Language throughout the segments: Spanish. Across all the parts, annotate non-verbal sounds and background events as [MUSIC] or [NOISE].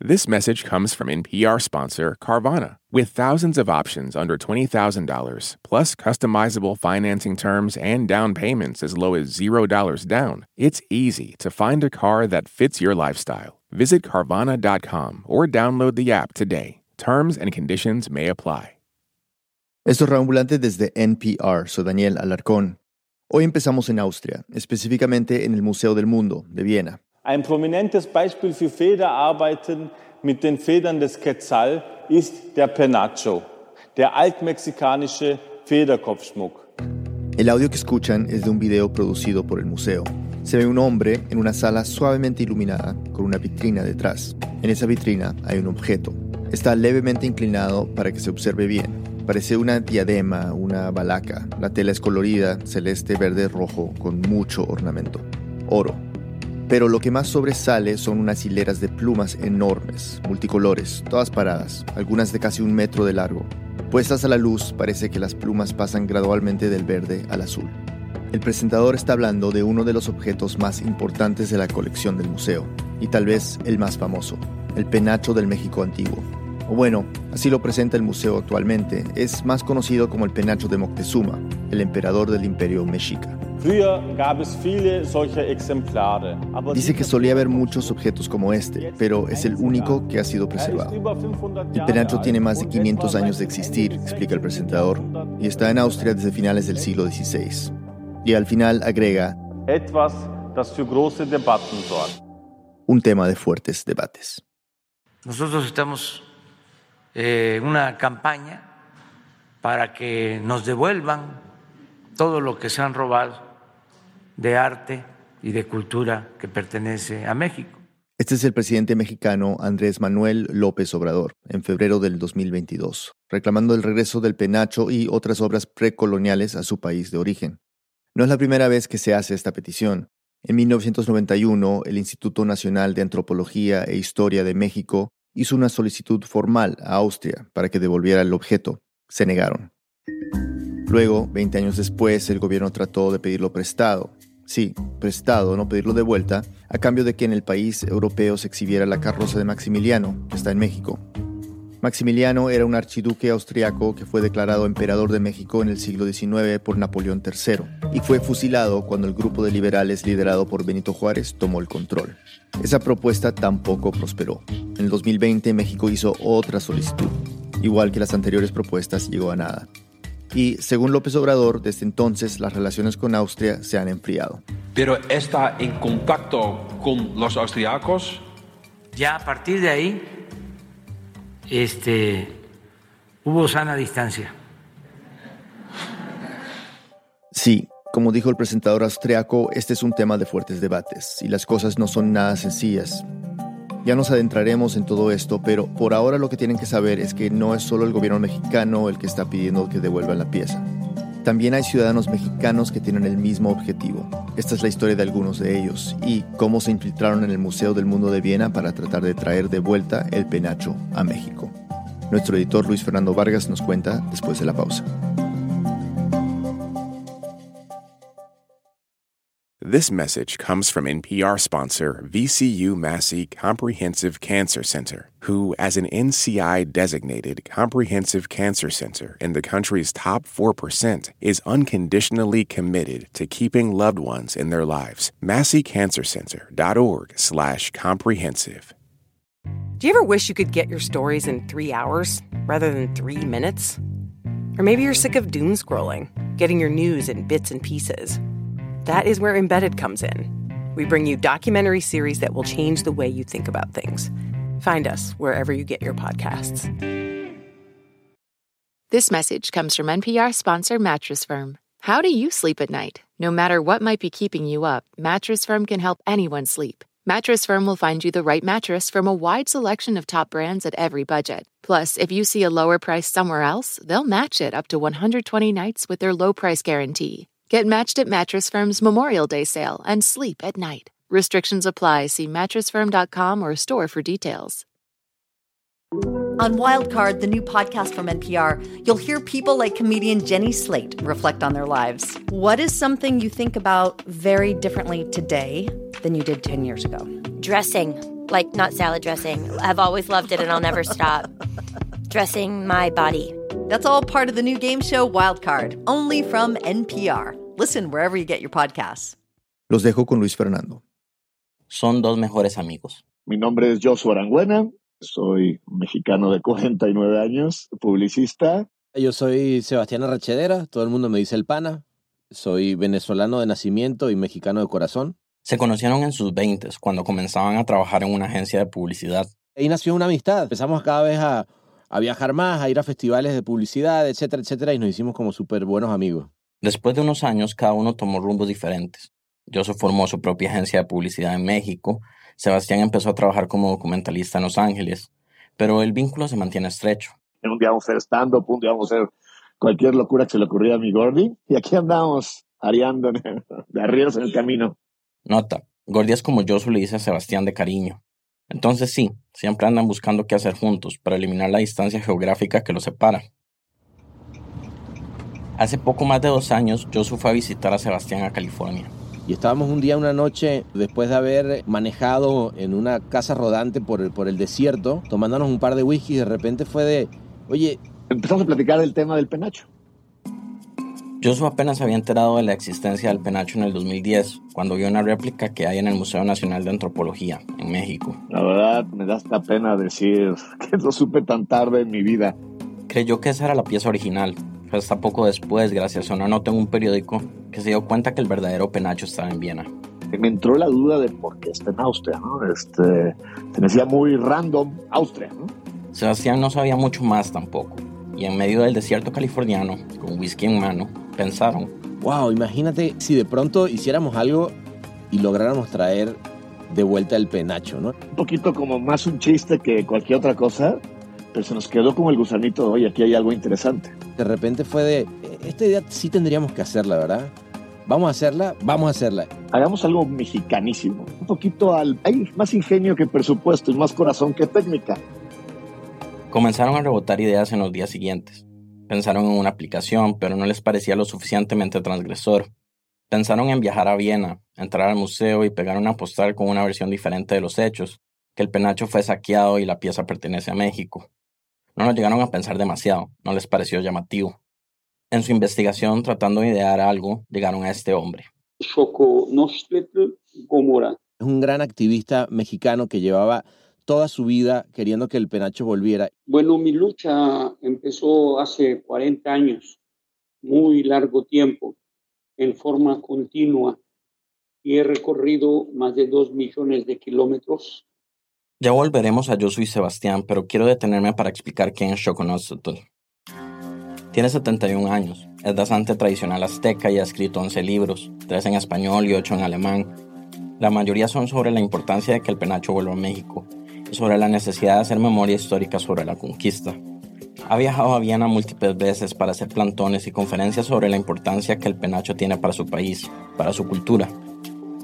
This message comes from NPR sponsor Carvana. With thousands of options under $20,000, plus customizable financing terms and down payments as low as $0 down, it's easy to find a car that fits your lifestyle. Visit Carvana.com or download the app today. Terms and conditions may apply. Esto es Reambulante desde NPR. Soy Daniel Alarcón. Hoy empezamos en Austria, específicamente en el Museo del Mundo de Viena. Ein prominentes Beispiel für Federarbeiten mit den Federn des Quetzal ist der Penacho, der altmexikanische Federkopfschmuck. El audio que escuchan es de un video producido por el museo. Se ve un hombre en una sala suavemente iluminada con una vitrina detrás. En esa vitrina hay un objeto. Está levemente inclinado para que se observe bien. Parece una diadema, una balaca. La tela es colorida, celeste, verde, rojo, con mucho ornamento. Oro. Pero lo que más sobresale son unas hileras de plumas enormes, multicolores, todas paradas, algunas de casi un metro de largo. Puestas a la luz, parece que las plumas pasan gradualmente del verde al azul. El presentador está hablando de uno de los objetos más importantes de la colección del museo, y tal vez el más famoso, el penacho del México antiguo. O bueno, así lo presenta el museo actualmente, es más conocido como el penacho de Moctezuma, el emperador del imperio mexica. Dice que solía haber muchos objetos como este, pero es el único que ha sido preservado. El penacho tiene más de 500 años de existir, explica el presentador, y está en Austria desde finales del siglo XVI. Y al final agrega, un tema de fuertes debates. Nosotros estamos en una campaña para que nos devuelvan todo lo que se han robado de arte y de cultura que pertenece a México. Este es el presidente mexicano Andrés Manuel López Obrador, en febrero del 2022, reclamando el regreso del penacho y otras obras precoloniales a su país de origen. No es la primera vez que se hace esta petición. En 1991, el Instituto Nacional de Antropología e Historia de México hizo una solicitud formal a Austria para que devolviera el objeto. Se negaron. Luego, 20 años después, el gobierno trató de pedirlo prestado, sí, prestado, no pedirlo de vuelta, a cambio de que en el país europeo se exhibiera la carroza de Maximiliano, que está en México. Maximiliano era un archiduque austriaco que fue declarado emperador de México en el siglo XIX por Napoleón III y fue fusilado cuando el grupo de liberales liderado por Benito Juárez tomó el control. Esa propuesta tampoco prosperó. En el 2020 México hizo otra solicitud. Igual que las anteriores propuestas, llegó a nada y según López Obrador, desde entonces las relaciones con Austria se han enfriado. Pero está en contacto con los austriacos. Ya a partir de ahí, este, hubo sana distancia. Sí, como dijo el presentador austriaco, este es un tema de fuertes debates y las cosas no son nada sencillas. Ya nos adentraremos en todo esto, pero por ahora lo que tienen que saber es que no es solo el gobierno mexicano el que está pidiendo que devuelvan la pieza. También hay ciudadanos mexicanos que tienen el mismo objetivo. Esta es la historia de algunos de ellos y cómo se infiltraron en el Museo del Mundo de Viena para tratar de traer de vuelta el penacho a México. Nuestro editor Luis Fernando Vargas nos cuenta después de la pausa. This message comes from NPR sponsor VCU Massey Comprehensive Cancer Center, who, as an NCI designated comprehensive cancer center in the country's top 4%, is unconditionally committed to keeping loved ones in their lives. MasseyCancerCenter.org slash comprehensive. Do you ever wish you could get your stories in three hours rather than three minutes? Or maybe you're sick of doom scrolling, getting your news in bits and pieces. That is where Embedded comes in. We bring you documentary series that will change the way you think about things. Find us wherever you get your podcasts. This message comes from NPR sponsor Mattress Firm. How do you sleep at night? No matter what might be keeping you up, Mattress Firm can help anyone sleep. Mattress Firm will find you the right mattress from a wide selection of top brands at every budget. Plus, if you see a lower price somewhere else, they'll match it up to 120 nights with their low price guarantee. Get matched at Mattress Firm's Memorial Day sale and sleep at night. Restrictions apply. See mattressfirm.com or store for details. On Wildcard, the new podcast from NPR, you'll hear people like comedian Jenny Slate reflect on their lives. What is something you think about very differently today than you did 10 years ago? Dressing Like, not salad dressing. I've always loved it and I'll never stop. Dressing my body. That's all part of the new game show Wildcard, only from NPR. Listen wherever you get your podcasts. Los dejo con Luis Fernando. Son dos mejores amigos. Mi nombre es Joshua Arangüena, soy mexicano de 49 años, publicista. Yo soy Sebastián Arrachedera, todo el mundo me dice el pana. Soy venezolano de nacimiento y mexicano de corazón. Se conocieron en sus 20 cuando comenzaban a trabajar en una agencia de publicidad. Ahí nació una amistad. Empezamos cada vez a, a viajar más, a ir a festivales de publicidad, etcétera, etcétera, y nos hicimos como súper buenos amigos. Después de unos años, cada uno tomó rumbos diferentes. Joseph formó su propia agencia de publicidad en México. Sebastián empezó a trabajar como documentalista en Los Ángeles, pero el vínculo se mantiene estrecho. Un día vamos a hacer stand-up, un día vamos a hacer cualquier locura que se le ocurría a mi Gordy, y aquí andamos, areando de arrieros en el camino. Nota, Gordy es como Josu le dice a Sebastián de cariño. Entonces sí, siempre andan buscando qué hacer juntos para eliminar la distancia geográfica que los separa. Hace poco más de dos años, Josu fue a visitar a Sebastián a California. Y estábamos un día, una noche, después de haber manejado en una casa rodante por el, por el desierto, tomándonos un par de whisky, y de repente fue de, oye... Empezamos a platicar del tema del penacho. Josu apenas había enterado de la existencia del penacho en el 2010, cuando vio una réplica que hay en el Museo Nacional de Antropología, en México. La verdad, me da esta pena decir [LAUGHS] que lo supe tan tarde en mi vida. Creyó que esa era la pieza original, pero hasta poco después, gracias a una nota en un periódico, que se dio cuenta que el verdadero penacho estaba en Viena. Me entró la duda de por qué está en Austria, ¿no? Este, se me decía muy random Austria, ¿no? Sebastián no sabía mucho más tampoco, y en medio del desierto californiano, con whisky en mano, pensaron, wow, imagínate si de pronto hiciéramos algo y lográramos traer de vuelta el penacho, ¿no? Un poquito como más un chiste que cualquier otra cosa, pero se nos quedó como el gusanito, oye, aquí hay algo interesante. De repente fue de, esta idea sí tendríamos que hacerla, ¿verdad? Vamos a hacerla, vamos a hacerla. Hagamos algo mexicanísimo, un poquito al... Hay más ingenio que presupuesto y más corazón que técnica. Comenzaron a rebotar ideas en los días siguientes. Pensaron en una aplicación, pero no les parecía lo suficientemente transgresor. Pensaron en viajar a Viena, entrar al museo y pegar una postal con una versión diferente de los hechos, que el penacho fue saqueado y la pieza pertenece a México. No lo llegaron a pensar demasiado, no les pareció llamativo. En su investigación, tratando de idear algo, llegaron a este hombre. Es un gran activista mexicano que llevaba toda su vida queriendo que el penacho volviera. Bueno, mi lucha empezó hace 40 años, muy largo tiempo, en forma continua, y he recorrido más de dos millones de kilómetros. Ya volveremos a Yo Soy Sebastián, pero quiero detenerme para explicar quién es Shokonotsutul. Tiene 71 años, es danzante tradicional azteca y ha escrito 11 libros, 3 en español y 8 en alemán. La mayoría son sobre la importancia de que el penacho vuelva a México, sobre la necesidad de hacer memoria histórica sobre la conquista. Ha viajado a Viena múltiples veces para hacer plantones y conferencias sobre la importancia que el penacho tiene para su país, para su cultura.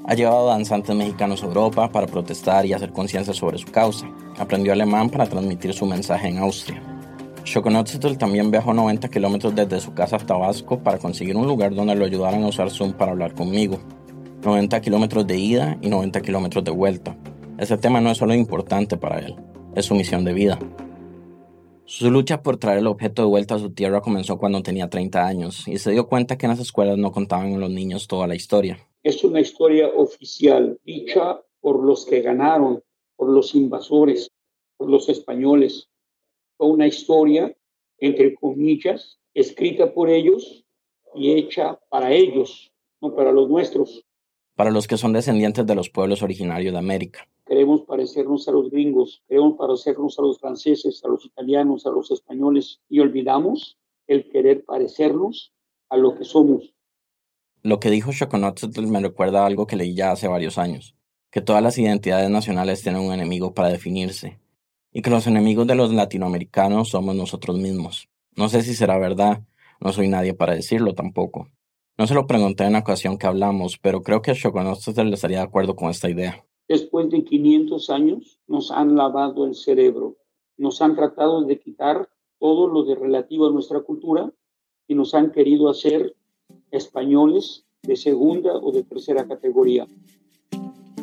Ha llevado danzantes mexicanos a Europa para protestar y hacer conciencia sobre su causa. Aprendió alemán para transmitir su mensaje en Austria. Shokonotzitl también viajó 90 kilómetros desde su casa a Tabasco para conseguir un lugar donde lo ayudaran a usar Zoom para hablar conmigo. 90 kilómetros de ida y 90 kilómetros de vuelta. Ese tema no es solo importante para él, es su misión de vida. Su lucha por traer el objeto de vuelta a su tierra comenzó cuando tenía 30 años y se dio cuenta que en las escuelas no contaban a los niños toda la historia. Es una historia oficial, dicha por los que ganaron, por los invasores, por los españoles. Fue una historia, entre comillas, escrita por ellos y hecha para ellos, no para los nuestros. Para los que son descendientes de los pueblos originarios de América queremos parecernos a los gringos, queremos parecernos a los franceses, a los italianos, a los españoles y olvidamos el querer parecernos a lo que somos. Lo que dijo Shokonotzitl me recuerda a algo que leí ya hace varios años, que todas las identidades nacionales tienen un enemigo para definirse, y que los enemigos de los latinoamericanos somos nosotros mismos. No sé si será verdad, no soy nadie para decirlo tampoco. No se lo pregunté en la ocasión que hablamos, pero creo que Shokonotzitl estaría de acuerdo con esta idea después de 500 años, nos han lavado el cerebro, nos han tratado de quitar todo lo de relativo a nuestra cultura y nos han querido hacer españoles de segunda o de tercera categoría.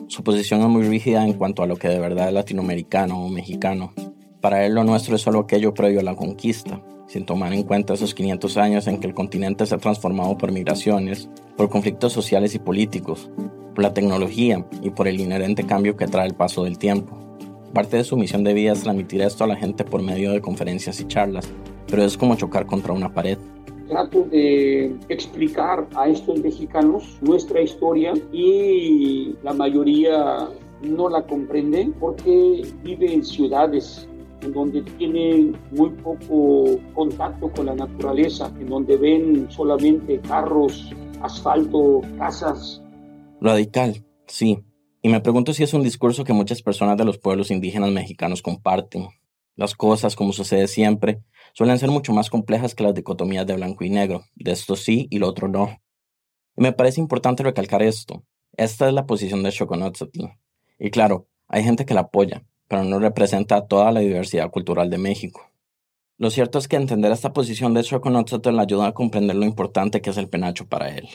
Su posición es muy rígida en cuanto a lo que de verdad es latinoamericano o mexicano. Para él lo nuestro es solo aquello previo a la conquista, sin tomar en cuenta esos 500 años en que el continente se ha transformado por migraciones, por conflictos sociales y políticos, por la tecnología y por el inherente cambio que trae el paso del tiempo. Parte de su misión de vida es transmitir esto a la gente por medio de conferencias y charlas, pero es como chocar contra una pared. Trato de explicar a estos mexicanos nuestra historia y la mayoría no la comprende porque vive en ciudades en donde tienen muy poco contacto con la naturaleza, en donde ven solamente carros, asfalto, casas. Radical, sí. Y me pregunto si es un discurso que muchas personas de los pueblos indígenas mexicanos comparten. Las cosas, como sucede siempre, suelen ser mucho más complejas que las dicotomías de blanco y negro, de esto sí y lo otro no. Y me parece importante recalcar esto. Esta es la posición de Xoconotzatl. Y claro, hay gente que la apoya, pero no representa toda la diversidad cultural de México. Lo cierto es que entender esta posición de Xoconotzatl ayuda a comprender lo importante que es el penacho para él.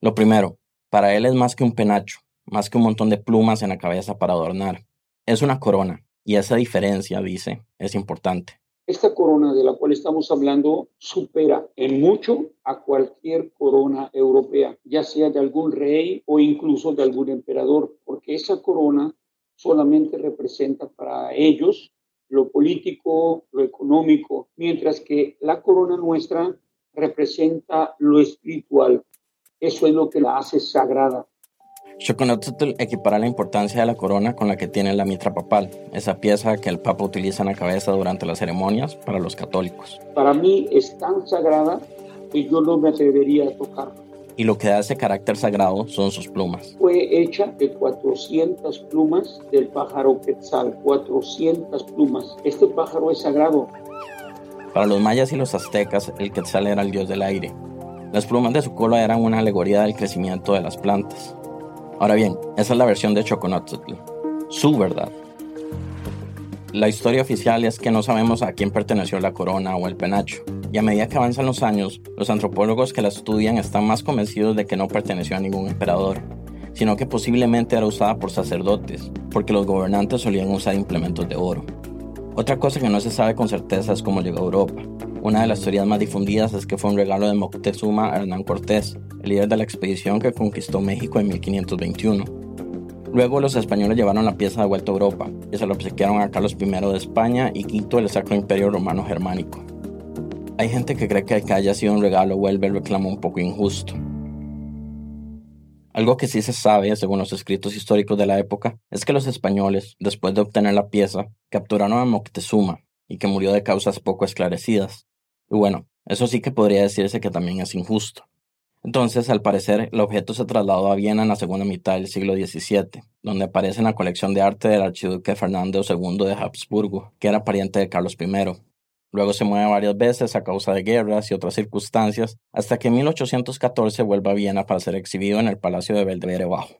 Lo primero, para él es más que un penacho, más que un montón de plumas en la cabeza para adornar. Es una corona, y esa diferencia, dice, es importante. Esta corona de la cual estamos hablando supera en mucho a cualquier corona europea, ya sea de algún rey o incluso de algún emperador, porque esa corona solamente representa para ellos lo político, lo económico, mientras que la corona nuestra representa lo espiritual. Eso es lo que la hace sagrada. Xoconotzotl equipara la importancia de la corona con la que tiene la mitra papal, esa pieza que el papa utiliza en la cabeza durante las ceremonias para los católicos. Para mí es tan sagrada que yo no me atrevería a tocarla y lo que da ese carácter sagrado son sus plumas. Fue hecha de 400 plumas del pájaro quetzal, 400 plumas. Este pájaro es sagrado. Para los mayas y los aztecas, el quetzal era el dios del aire. Las plumas de su cola eran una alegoría del crecimiento de las plantas. Ahora bien, esa es la versión de Choconotzotl, su verdad. La historia oficial es que no sabemos a quién perteneció la corona o el penacho, y a medida que avanzan los años, los antropólogos que la estudian están más convencidos de que no perteneció a ningún emperador, sino que posiblemente era usada por sacerdotes, porque los gobernantes solían usar implementos de oro. Otra cosa que no se sabe con certeza es cómo llegó a Europa. Una de las teorías más difundidas es que fue un regalo de Moctezuma a Hernán Cortés, el líder de la expedición que conquistó México en 1521. Luego los españoles llevaron la pieza de vuelta a Europa y se la obsequiaron a Carlos I de España y quito el Sacro Imperio Romano Germánico. Hay gente que cree que el que haya sido un regalo vuelve el reclamo un poco injusto. Algo que sí se sabe, según los escritos históricos de la época, es que los españoles, después de obtener la pieza, capturaron a Moctezuma y que murió de causas poco esclarecidas. Y bueno, eso sí que podría decirse que también es injusto. Entonces, al parecer, el objeto se trasladó a Viena en la segunda mitad del siglo XVII, donde aparece en la colección de arte del archiduque Fernando II de Habsburgo, que era pariente de Carlos I, Luego se mueve varias veces a causa de guerras y otras circunstancias, hasta que en 1814 vuelve a Viena para ser exhibido en el Palacio de Belvedere Bajo.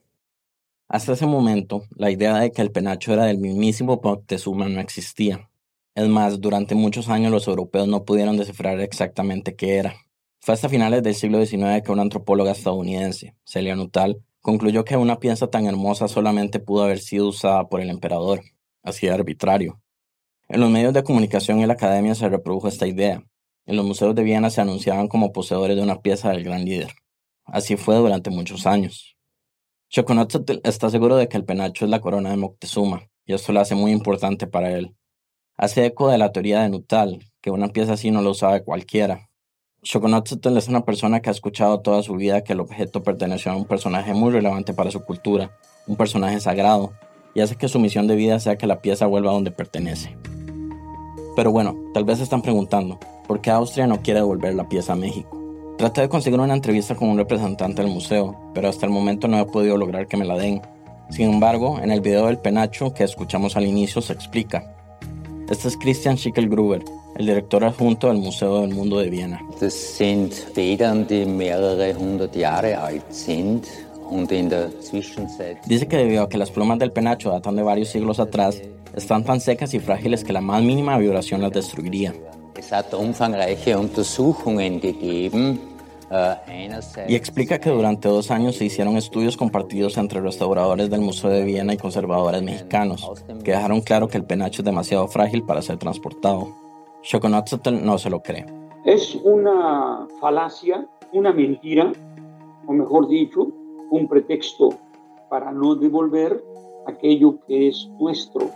Hasta ese momento, la idea de que el penacho era del mismísimo Moctezuma no existía. Es más, durante muchos años los europeos no pudieron descifrar exactamente qué era. Fue hasta finales del siglo XIX que una antropóloga estadounidense, Celia Nuttall, concluyó que una pieza tan hermosa solamente pudo haber sido usada por el emperador, así arbitrario. En los medios de comunicación y la academia se reprodujo esta idea. En los museos de Viena se anunciaban como poseedores de una pieza del gran líder. Así fue durante muchos años. Choconotzotl está seguro de que el penacho es la corona de Moctezuma, y esto lo hace muy importante para él. Hace eco de la teoría de Nuttall, que una pieza así no lo sabe cualquiera. Choconotzotl es una persona que ha escuchado toda su vida que el objeto perteneció a un personaje muy relevante para su cultura, un personaje sagrado, y hace que su misión de vida sea que la pieza vuelva a donde pertenece. Pero bueno, tal vez se están preguntando, ¿por qué Austria no quiere devolver la pieza a México? Traté de conseguir una entrevista con un representante del museo, pero hasta el momento no he podido lograr que me la den. Sin embargo, en el video del penacho que escuchamos al inicio se explica. Este es Christian Schickelgruber, el director adjunto del Museo del Mundo de Viena. Das sind Federn, die mehrere hundert Jahre alt sind. Dice que debido a que las plumas del penacho datan de varios siglos atrás, están tan secas y frágiles que la más mínima vibración las destruiría. Es hat umfangreiche Untersuchungen gegeben Y explica que durante dos años se hicieron estudios compartidos entre restauradores del Museo de Viena y conservadores mexicanos, que dejaron claro que el penacho es demasiado frágil para ser transportado. Shokonotzotl no se lo cree. Es una falacia, una mentira, o mejor dicho, un pretexto para no devolver aquello que es nuestro.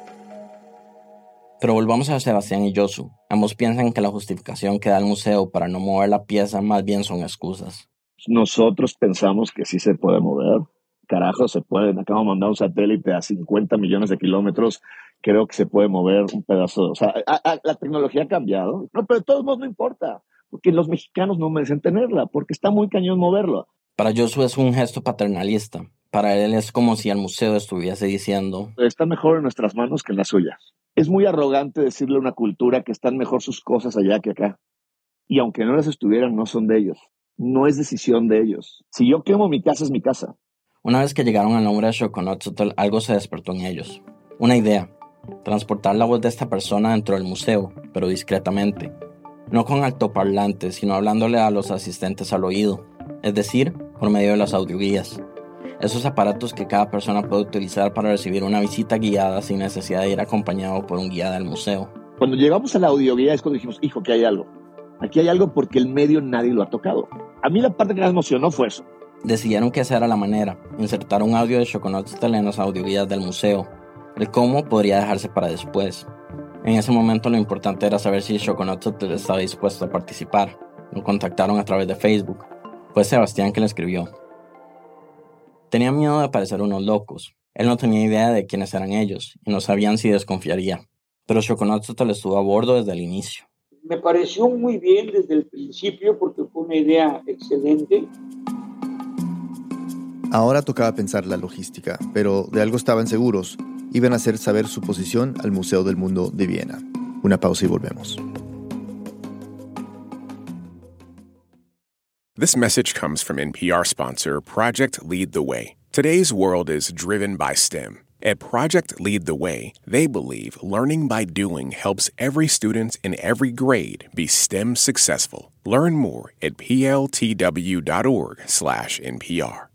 Pero volvamos a Sebastián y Yosu. Ambos piensan que la justificación que da el museo para no mover la pieza más bien son excusas. Nosotros pensamos que sí se puede mover. Carajo, se puede. Acabamos de mandar un satélite a 50 millones de kilómetros. Creo que se puede mover un pedazo. O sea, la tecnología ha cambiado. No, pero de todos modos no importa. Porque los mexicanos no merecen tenerla. Porque está muy cañón moverlo. Para Yosu es un gesto paternalista. Para él es como si el museo estuviese diciendo... Está mejor en nuestras manos que en las suyas. Es muy arrogante decirle a una cultura que están mejor sus cosas allá que acá. Y aunque no las estuvieran, no son de ellos. No es decisión de ellos. Si yo quemo mi casa, es mi casa. Una vez que llegaron al nombre de Shokonotzotl, algo se despertó en ellos. Una idea. Transportar la voz de esta persona dentro del museo, pero discretamente. No con altoparlantes, sino hablándole a los asistentes al oído. Es decir, por medio de las audioguías esos aparatos que cada persona puede utilizar para recibir una visita guiada sin necesidad de ir acompañado por un guía del museo. Cuando llegamos a la audioguía es cuando dijimos, hijo, que hay algo. Aquí hay algo porque el medio nadie lo ha tocado. A mí la parte que más emocionó fue eso. Decidieron que esa era la manera, insertar un audio de Choconotzotl en las audioguías del museo. El cómo podría dejarse para después. En ese momento lo importante era saber si Choconotzotl estaba dispuesto a participar. Lo contactaron a través de Facebook. Fue Sebastián que le escribió. Tenía miedo de parecer unos locos. Él no tenía idea de quiénes eran ellos y no sabían si desconfiaría. Pero Shokonotzotl estuvo a bordo desde el inicio. Me pareció muy bien desde el principio porque fue una idea excelente. Ahora tocaba pensar la logística, pero de algo estaban seguros. Iban a hacer saber su posición al Museo del Mundo de Viena. Una pausa y volvemos. This message comes from NPR sponsor Project Lead the Way. Today's world is driven by STEM. At Project Lead the Way, they believe learning by doing helps every student in every grade be STEM successful. Learn more at pltw.org/npr.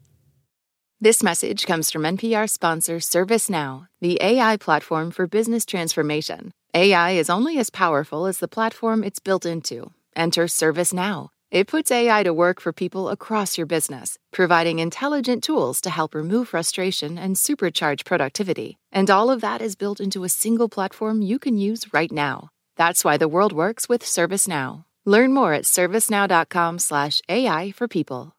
This message comes from NPR sponsor ServiceNow, the AI platform for business transformation. AI is only as powerful as the platform it's built into. Enter ServiceNow. It puts AI to work for people across your business, providing intelligent tools to help remove frustration and supercharge productivity. And all of that is built into a single platform you can use right now. That's why the world works with ServiceNow. Learn more at servicenow.com/ai for people.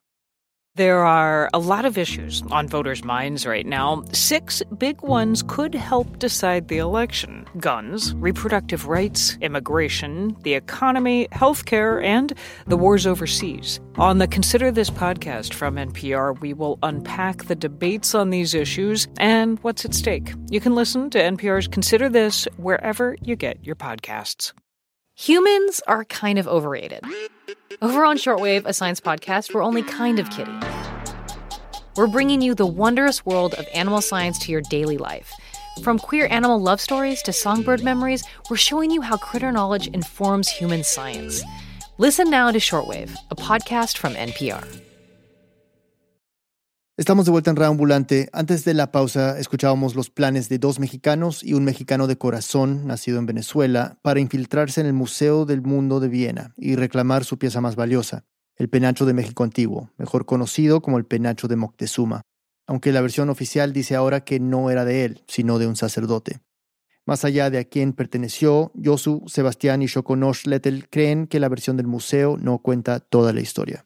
There are a lot of issues on voters' minds right now. Six big ones could help decide the election guns, reproductive rights, immigration, the economy, healthcare, and the wars overseas. On the Consider This podcast from NPR, we will unpack the debates on these issues and what's at stake. You can listen to NPR's Consider This wherever you get your podcasts. Humans are kind of overrated. Over on Shortwave, a science podcast, we're only kind of kidding. We're bringing you the wondrous world of animal science to your daily life. From queer animal love stories to songbird memories, we're showing you how critter knowledge informs human science. Listen now to Shortwave, a podcast from NPR. Estamos de vuelta en Reambulante. Antes de la pausa, escuchábamos los planes de dos mexicanos y un mexicano de corazón, nacido en Venezuela, para infiltrarse en el Museo del Mundo de Viena y reclamar su pieza más valiosa, el penacho de México Antiguo, mejor conocido como el penacho de Moctezuma, aunque la versión oficial dice ahora que no era de él, sino de un sacerdote. Más allá de a quién perteneció, Yosu, Sebastián y Shokonosh Lettel creen que la versión del museo no cuenta toda la historia.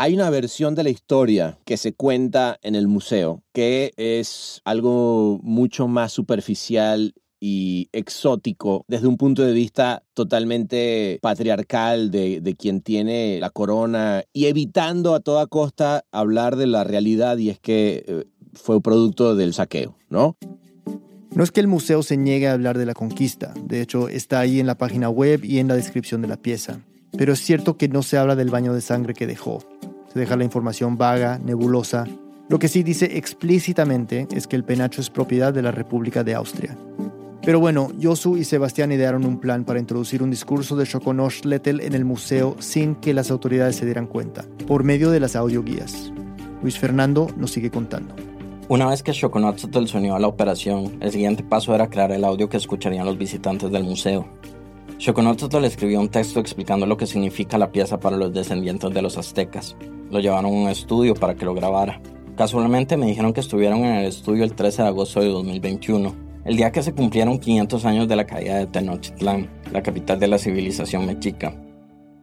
Hay una versión de la historia que se cuenta en el museo, que es algo mucho más superficial y exótico desde un punto de vista totalmente patriarcal de, de, quien tiene la corona y evitando a toda costa hablar de la realidad y es que eh, fue producto del saqueo, ¿no? No es que el museo se niegue a hablar de la conquista, de hecho está ahí en la página web y en la descripción de la pieza, pero es cierto que no se habla del baño de sangre que dejó, deja la información vaga, nebulosa. Lo que sí dice explícitamente es que el penacho es propiedad de la República de Austria. Pero bueno, Josu y Sebastián idearon un plan para introducir un discurso de Shokonoshletl en el museo sin que las autoridades se dieran cuenta, por medio de las audioguías. Luis Fernando nos sigue contando. Una vez que Shokonotzotl se unió a la operación, el siguiente paso era crear el audio que escucharían los visitantes del museo. Shokonotzotl escribió un texto explicando lo que significa la pieza para los descendientes de los aztecas. Lo llevaron a un estudio para que lo grabara. Casualmente me dijeron que estuvieron en el estudio el 13 de agosto de 2021, el día que se cumplieron 500 años de la caída de Tenochtitlán, la capital de la civilización mexica.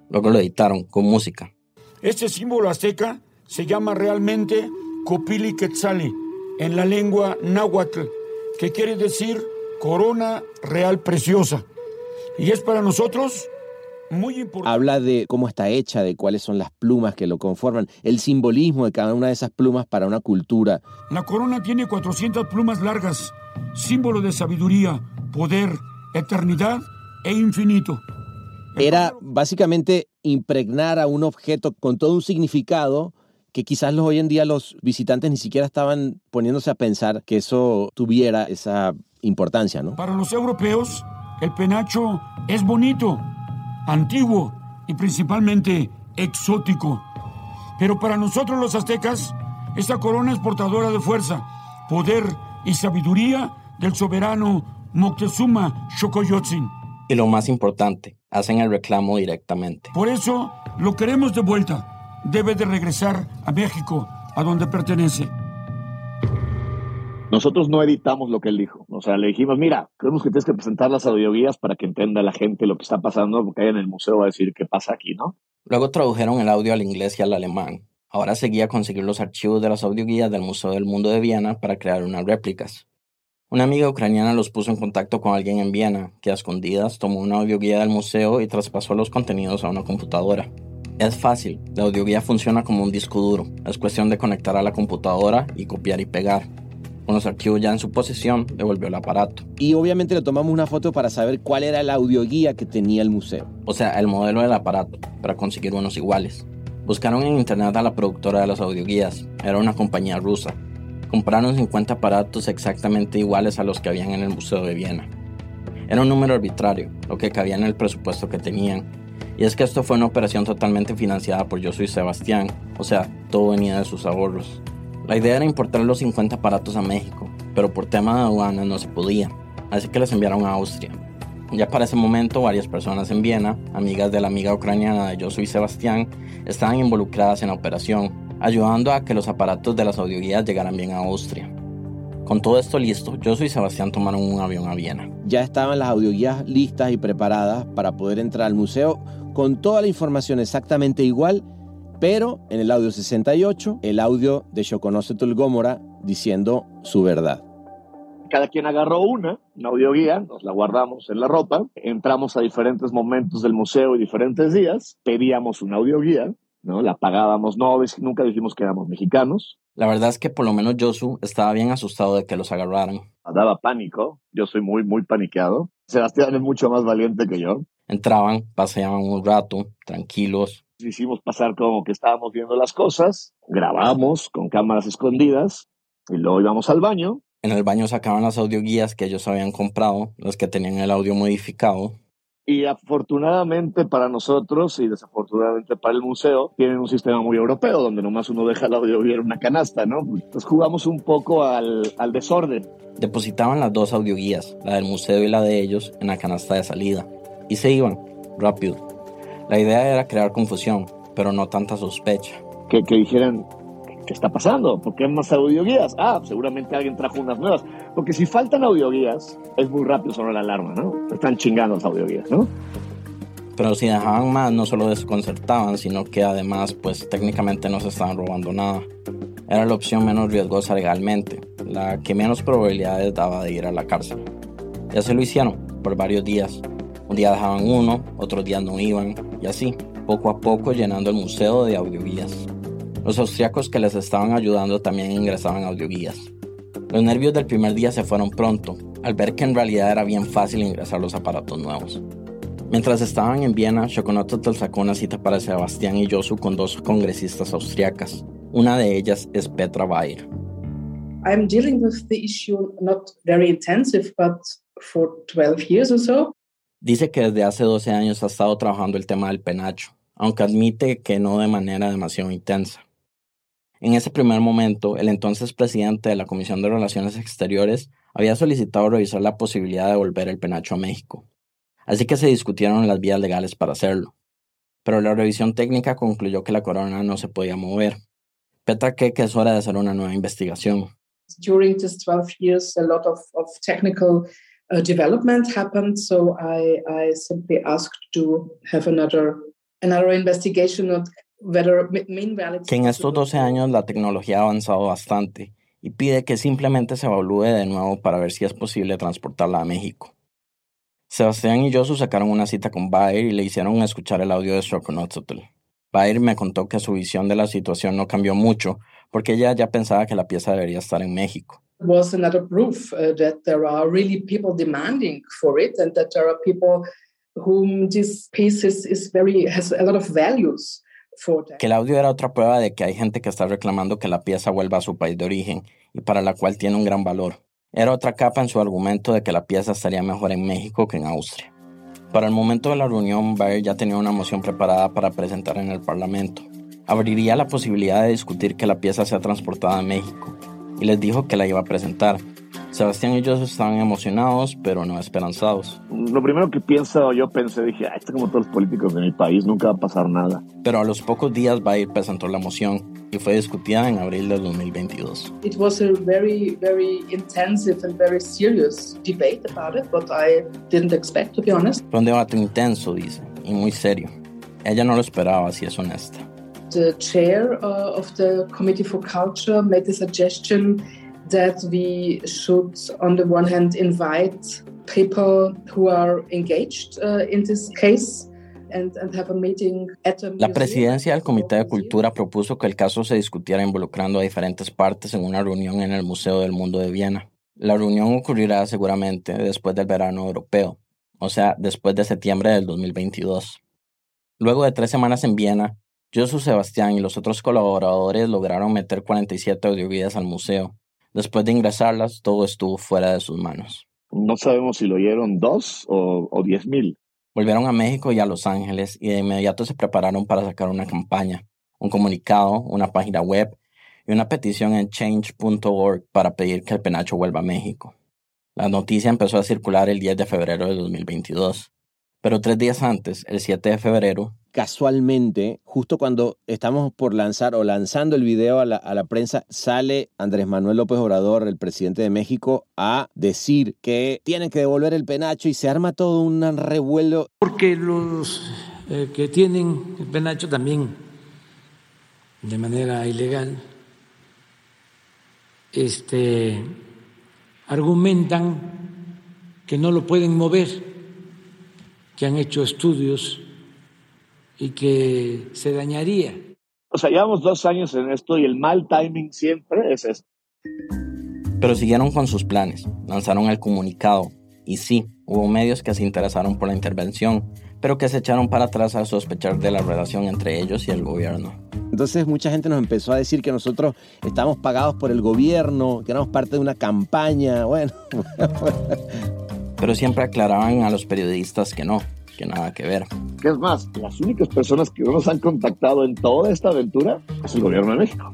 Luego lo editaron con música. Este símbolo azteca se llama realmente Copili Quetzali, en la lengua náhuatl, que quiere decir corona real preciosa. Y es para nosotros muy importante. Habla de cómo está hecha, de cuáles son las plumas que lo conforman, el simbolismo de cada una de esas plumas para una cultura. La corona tiene 400 plumas largas, símbolo de sabiduría, poder, eternidad e infinito. Era básicamente impregnar a un objeto con todo un significado que quizás los, hoy en día los visitantes ni siquiera estaban poniéndose a pensar que eso tuviera esa importancia, ¿no? Para los europeos, el penacho es bonito, antiguo y principalmente exótico. Pero para nosotros los aztecas, esta corona es portadora de fuerza, poder y sabiduría del soberano Moctezuma Xocoyotzin. Y lo más importante, hacen el reclamo directamente. Por eso lo queremos de vuelta debe de regresar a México, a donde pertenece. Nosotros no editamos lo que él dijo. O sea, le dijimos, mira, creemos que tienes que presentar las audioguías para que entienda la gente lo que está pasando, porque ahí en el museo va a decir qué pasa aquí, ¿no? Luego tradujeron el audio al inglés y al alemán. Ahora seguía a conseguir los archivos de las audioguías del Museo del Mundo de Viena para crear unas réplicas. Una amiga ucraniana los puso en contacto con alguien en Viena, que a escondidas tomó una audioguía del museo y traspasó los contenidos a una computadora. Es fácil, la audioguía funciona como un disco duro. Es cuestión de conectar a la computadora y copiar y pegar. Con los archivos ya en su posesión, devolvió el aparato. Y obviamente le tomamos una foto para saber cuál era la audioguía que tenía el museo. O sea, el modelo del aparato, para conseguir unos iguales. Buscaron en internet a la productora de las audioguías. Era una compañía rusa. Compraron 50 aparatos exactamente iguales a los que habían en el Museo de Viena. Era un número arbitrario, lo que cabía en el presupuesto que tenían, y es que esto fue una operación totalmente financiada por Yo Soy Sebastián, o sea, todo venía de sus ahorros. La idea era importar los 50 aparatos a México, pero por tema de aduana no se podía, así que les enviaron a Austria. Ya para ese momento varias personas en Viena, amigas de la amiga ucraniana de Yo Soy Sebastián, estaban involucradas en la operación, ayudando a que los aparatos de las audioguías llegaran bien a Austria. Con todo esto listo, Yo Soy Sebastián tomaron un avión a Viena. Ya estaban las audioguías listas y preparadas para poder entrar al museo con toda la información exactamente igual, pero en el audio 68, el audio de Shokonosetl Gómora diciendo su verdad. Cada quien agarró una, una audioguía, nos la guardamos en la ropa, entramos a diferentes momentos del museo y diferentes días, pedíamos una audioguía, ¿no? La pagábamos, no, nunca dijimos que éramos mexicanos. La verdad es que por lo menos Josu estaba bien asustado de que los agarraran. Daba pánico, yo soy muy, muy paniqueado. Sebastián es mucho más valiente que yo. Entraban, paseaban un rato, tranquilos. Hicimos pasar como que estábamos viendo las cosas, grabamos con cámaras escondidas y luego íbamos al baño. En el baño sacaban las audioguías que ellos habían comprado, las que tenían el audio modificado. Y afortunadamente para nosotros y desafortunadamente para el museo, tienen un sistema muy europeo donde nomás uno deja el audioguía en una canasta, ¿no? Entonces jugamos un poco al, al desorden. Depositaban las dos audioguías, la del museo y la de ellos, en la canasta de salida y se iban, rápido. La idea era crear confusión, pero no tanta sospecha. Que, que dijeran, ¿qué está pasando? ¿Por qué más audioguías? Ah, seguramente alguien trajo unas nuevas. Porque si faltan audioguías, es muy rápido sonar la alarma, ¿no? Están chingando las audioguías, ¿no? Pero si dejaban más, no solo desconcertaban, sino que además, pues técnicamente no se estaban robando nada. Era la opción menos riesgosa legalmente, la que menos probabilidades daba de ir a la cárcel. Ya se lo hicieron por varios días, un día dejaban uno, otros días no iban, y así, poco a poco llenando el museo de audioguías. Los austriacos que les estaban ayudando también ingresaban audioguías. Los nervios del primer día se fueron pronto, al ver que en realidad era bien fácil ingresar los aparatos nuevos. Mientras estaban en Viena, Shokonototl sacó una cita para Sebastián y Josu con dos congresistas austriacas. Una de ellas es Petra Bayer. I'm dealing with the issue not very intensive, but for 12 years or so. Dice que desde hace 12 años ha estado trabajando el tema del penacho, aunque admite que no de manera demasiado intensa. En ese primer momento, el entonces presidente de la Comisión de Relaciones Exteriores había solicitado revisar la posibilidad de devolver el penacho a México, así que se discutieron las vías legales para hacerlo. Pero la revisión técnica concluyó que la corona no se podía mover. Petra cree que es hora de hacer una nueva investigación. During these 12 years, a lot of, technical uh, development happened, so I, I simply asked to have another, another investigation of whether que en estos 12 años la tecnología ha avanzado bastante y pide que simplemente se evalúe de nuevo para ver si es posible transportarla a México. Sebastián y Josu sacaron una cita con Bayer y le hicieron escuchar el audio de Strokonotzel. Bayer me contó que su visión de la situación no cambió mucho porque ella ya pensaba que la pieza debería estar en México. Was another proof uh, that there are really people demanding for it and that there are people whom this piece has a lot of values. Que el audio era otra prueba de que hay gente que está reclamando que la pieza vuelva a su país de origen y para la cual tiene un gran valor. Era otra capa en su argumento de que la pieza estaría mejor en México que en Austria. Para el momento de la reunión, Bayer ya tenía una moción preparada para presentar en el Parlamento. Abriría la posibilidad de discutir que la pieza sea transportada a México y les dijo que la iba a presentar, Sebastián y yo estaban emocionados, pero no esperanzados. Lo primero que pienso, yo pensé, dije, esto como todos los políticos de mi país, nunca va a pasar nada. Pero a los pocos días Bayer presentó la moción y fue discutida en abril del 2022. It was a very, very intensive and very serious debate about it, but I didn't expect, to be honest. Fue un debate intenso, dice, y muy serio. Ella no lo esperaba, si es honesta. The chair uh, of the Committee for Culture made the suggestion that we should, on the one hand, invite people who are engaged uh, in this case. And, and have a meeting at a La presidencia del Comité de Cultura propuso que el caso se discutiera involucrando a diferentes partes en una reunión en el Museo del Mundo de Viena. La reunión ocurrirá seguramente después del verano europeo, o sea, después de septiembre del 2022. Luego de tres semanas en Viena, Josu Sebastián y los otros colaboradores lograron meter 47 audioguías al museo, Después de ingresarlas, todo estuvo fuera de sus manos. No sabemos si lo oyeron dos o, diez mil. Volvieron a México y a Los Ángeles y de inmediato se prepararon para sacar una campaña, un comunicado, una página web y una petición en change.org para pedir que el penacho vuelva a México. La noticia empezó a circular el 10 de febrero de 2022, pero tres días antes, el 7 de febrero, casualmente, justo cuando estamos por lanzar o lanzando el video a la, prensa, sale Andrés Manuel López Obrador, el presidente de México, a decir que tienen que devolver el penacho y se arma todo un revuelo. Porque los eh, que tienen el penacho también de manera ilegal este, argumentan que no lo pueden mover, que han hecho estudios y que se dañaría. O sea, llevamos dos años en esto y el mal timing siempre es esto. Pero siguieron con sus planes, lanzaron el comunicado y sí, hubo medios que se interesaron por la intervención, pero que se echaron para atrás al sospechar de la relación entre ellos y el gobierno. Entonces mucha gente nos empezó a decir que nosotros estamos pagados por el gobierno, que éramos parte de una campaña, bueno. [LAUGHS] pero siempre aclaraban a los periodistas que no, que nada que ver. ¿Qué es más? Las únicas personas que nos han contactado en toda esta aventura es el gobierno de México.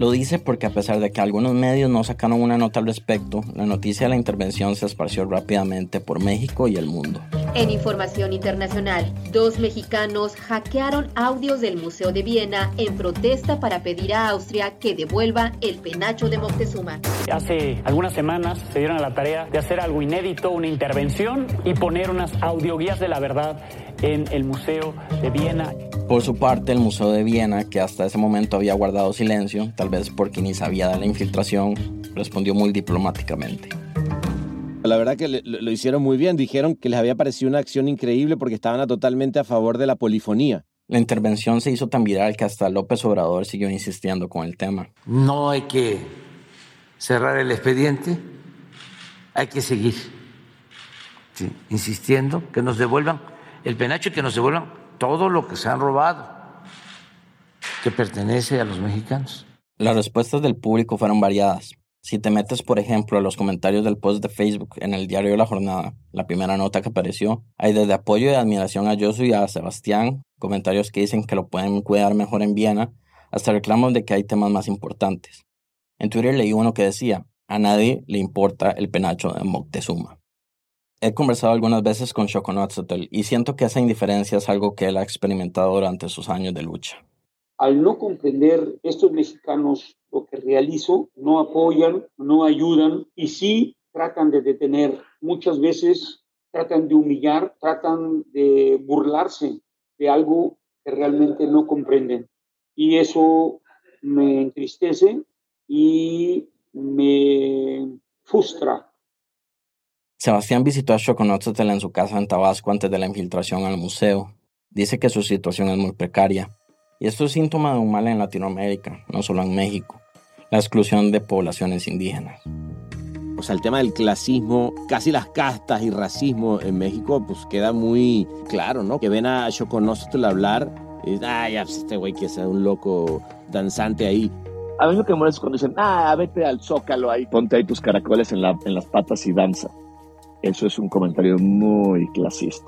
Lo dice porque a pesar de que algunos medios no sacaron una nota al respecto, la noticia de la intervención se esparció rápidamente por México y el mundo. En información internacional, dos mexicanos hackearon audios del Museo de Viena en protesta para pedir a Austria que devuelva el penacho de Moctezuma. Hace algunas semanas se dieron a la tarea de hacer algo inédito, una intervención y poner unas audioguías de la verdad en el Museo de Viena. Por su parte, el Museo de Viena, que hasta ese momento había guardado silencio, tal vez porque ni sabía de la infiltración, respondió muy diplomáticamente. La verdad que lo hicieron muy bien. Dijeron que les había parecido una acción increíble porque estaban totalmente a favor de la polifonía. La intervención se hizo tan viral que hasta López Obrador siguió insistiendo con el tema. No hay que cerrar el expediente, hay que seguir insistiendo que nos devuelvan el penacho y que nos devuelvan todo lo que se han robado, que pertenece a los mexicanos. Las respuestas del público fueron variadas. Si te metes, por ejemplo, a los comentarios del post de Facebook en el diario La Jornada, la primera nota que apareció, hay desde apoyo y admiración a Josu y a Sebastián, comentarios que dicen que lo pueden cuidar mejor en Viena, hasta reclamos de que hay temas más importantes. En Twitter leí uno que decía, a nadie le importa el penacho de Moctezuma. He conversado algunas veces con Xoconotzotl y siento que esa indiferencia es algo que él ha experimentado durante sus años de lucha. Al no comprender estos mexicanos lo que realizo, no apoyan, no ayudan y sí tratan de detener. Muchas veces tratan de humillar, tratan de burlarse de algo que realmente no comprenden. Y eso me entristece y me frustra. Sebastián visitó a Xoconotzotl en su casa en Tabasco antes de la infiltración al museo. Dice que su situación es muy precaria y esto es síntoma de un mal en Latinoamérica, no solo en México, la exclusión de poblaciones indígenas. O sea, el tema del clasismo, casi las castas y racismo en México, pues queda muy claro, ¿no? Que ven a Xoconostl hablar y ah, ya, pues, este güey que sea un loco danzante ahí. A mí lo que me molesta es cuando dicen, ah, vete al zócalo ahí, ponte ahí tus caracoles en, la, en las patas y danza. Eso es un comentario muy clasista.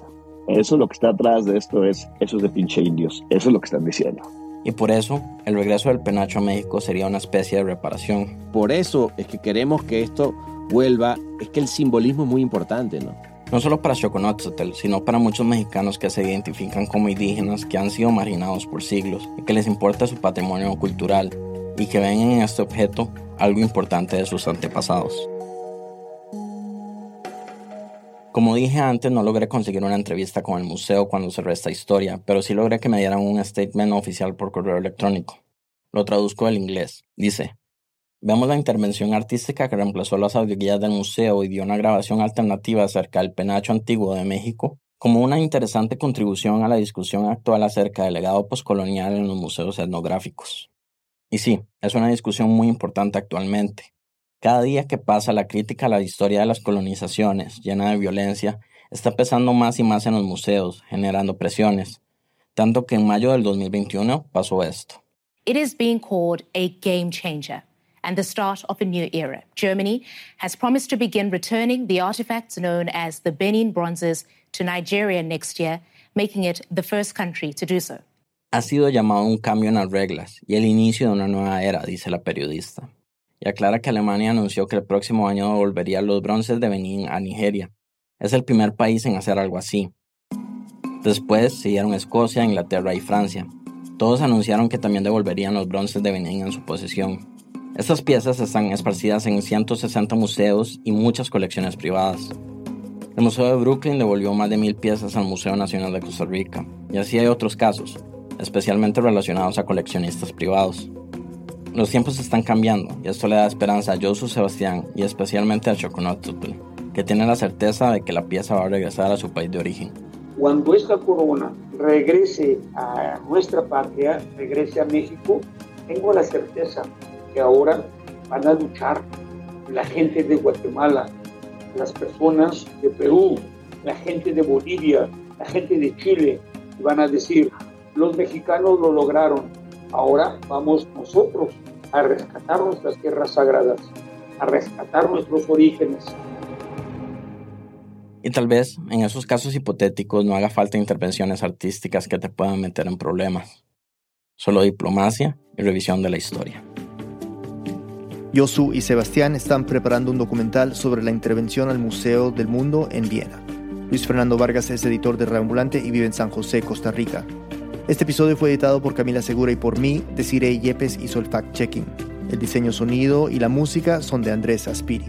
Eso lo que está atrás de esto es, eso es de pinche indios, eso es lo que están diciendo. Y por eso, el regreso del penacho a México sería una especie de reparación. Por eso es que queremos que esto vuelva, es que el simbolismo es muy importante, ¿no? No solo para Xoconotzotl, sino para muchos mexicanos que se identifican como indígenas, que han sido marginados por siglos y que les importa su patrimonio cultural y que ven en este objeto algo importante de sus antepasados. Como dije antes, no logré conseguir una entrevista con el museo cuando cerré esta historia, pero sí logré que me dieran un statement oficial por correo electrónico. Lo traduzco del inglés. Dice, vemos la intervención artística que reemplazó las audioguías del museo y dio una grabación alternativa acerca del penacho antiguo de México como una interesante contribución a la discusión actual acerca del legado postcolonial en los museos etnográficos. Y sí, es una discusión muy importante actualmente. Cada día que pasa, la crítica a la historia de las colonizaciones, llena de violencia, está pesando más y más en los museos, generando presiones, tanto que en mayo del 2021 pasó esto. It is being called a game changer and the start of a new era. Germany has promised to begin returning the artifacts known as the Benin bronzes to Nigeria next year, making it the first country to do so. Ha sido llamado un cambio en las reglas y el inicio de una nueva era, dice la periodista y aclara que Alemania anunció que el próximo año devolvería los bronces de Benín a Nigeria. Es el primer país en hacer algo así. Después siguieron Escocia, Inglaterra y Francia. Todos anunciaron que también devolverían los bronces de Benín en su posesión. Estas piezas están esparcidas en 160 museos y muchas colecciones privadas. El Museo de Brooklyn devolvió más de mil piezas al Museo Nacional de Costa Rica, y así hay otros casos, especialmente relacionados a coleccionistas privados. Los tiempos están cambiando y esto le da esperanza a Josu Sebastián y especialmente a Choconotzotl, que tiene la certeza de que la pieza va a regresar a su país de origen. Cuando esta corona regrese a nuestra patria, regrese a México, tengo la certeza que ahora van a luchar la gente de Guatemala, las personas de Perú, la gente de Bolivia, la gente de Chile, y van a decir, los mexicanos lo lograron, Ahora vamos nosotros a rescatar nuestras tierras sagradas, a rescatar nuestros orígenes. Y tal vez en esos casos hipotéticos no haga falta intervenciones artísticas que te puedan meter en problemas. Solo diplomacia y revisión de la historia. Yosu y Sebastián están preparando un documental sobre la intervención al Museo del Mundo en Viena. Luis Fernando Vargas es editor de Reambulante y vive en San José, Costa Rica. Este episodio fue editado por Camila Segura y por mí, Desiree Yepes hizo el fact-checking. El diseño sonido y la música son de Andrés Aspiri.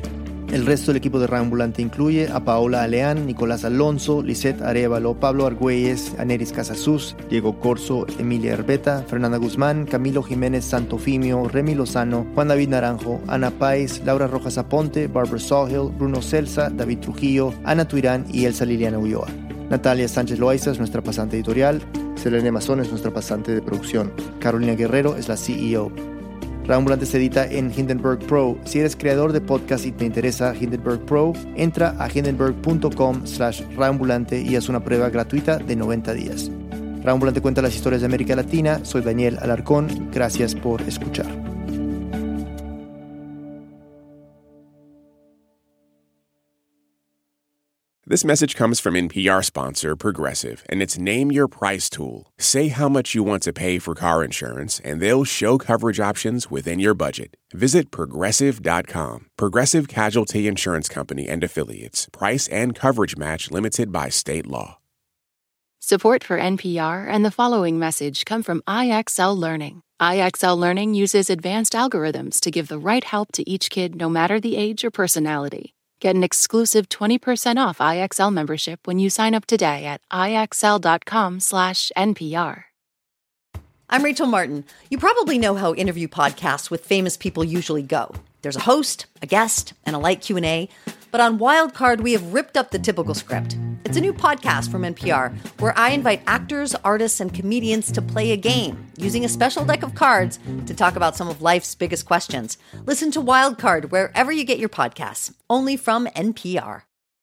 El resto del equipo de Reambulante incluye a Paola Aleán, Nicolás Alonso, Lisette Arevalo, Pablo Argüelles, Aneris Casasus, Diego Corso, Emilia Herbeta, Fernanda Guzmán, Camilo Jiménez Santofimio, Remy Lozano, Juan David Naranjo, Ana Páez, Laura Rojas Aponte, Barbara Sawhill, Bruno Celsa, David Trujillo, Ana Tuirán y Elsa Liliana Ulloa. Natalia Sánchez Loaiza es nuestra pasante editorial. Selene Mazón es nuestra pasante de producción. Carolina Guerrero es la CEO. Raambulante se edita en Hindenburg Pro. Si eres creador de podcast y te interesa Hindenburg Pro, entra a hindenburg.com slash raambulante y haz una prueba gratuita de 90 días. Raambulante cuenta las historias de América Latina. Soy Daniel Alarcón. Gracias por escuchar. This message comes from NPR sponsor Progressive and its Name Your Price tool. Say how much you want to pay for car insurance, and they'll show coverage options within your budget. Visit progressive.com. Progressive Casualty Insurance Company and Affiliates. Price and coverage match limited by state law. Support for NPR and the following message come from IXL Learning. IXL Learning uses advanced algorithms to give the right help to each kid no matter the age or personality. Get an exclusive 20% off IXL membership when you sign up today at IXL.com/NPR. I'm Rachel Martin. You probably know how interview podcasts with famous people usually go. There's a host, a guest, and a light Q&A. But on Wildcard, we have ripped up the typical script. It's a new podcast from NPR where I invite actors, artists, and comedians to play a game using a special deck of cards to talk about some of life's biggest questions. Listen to Wildcard wherever you get your podcasts, only from NPR.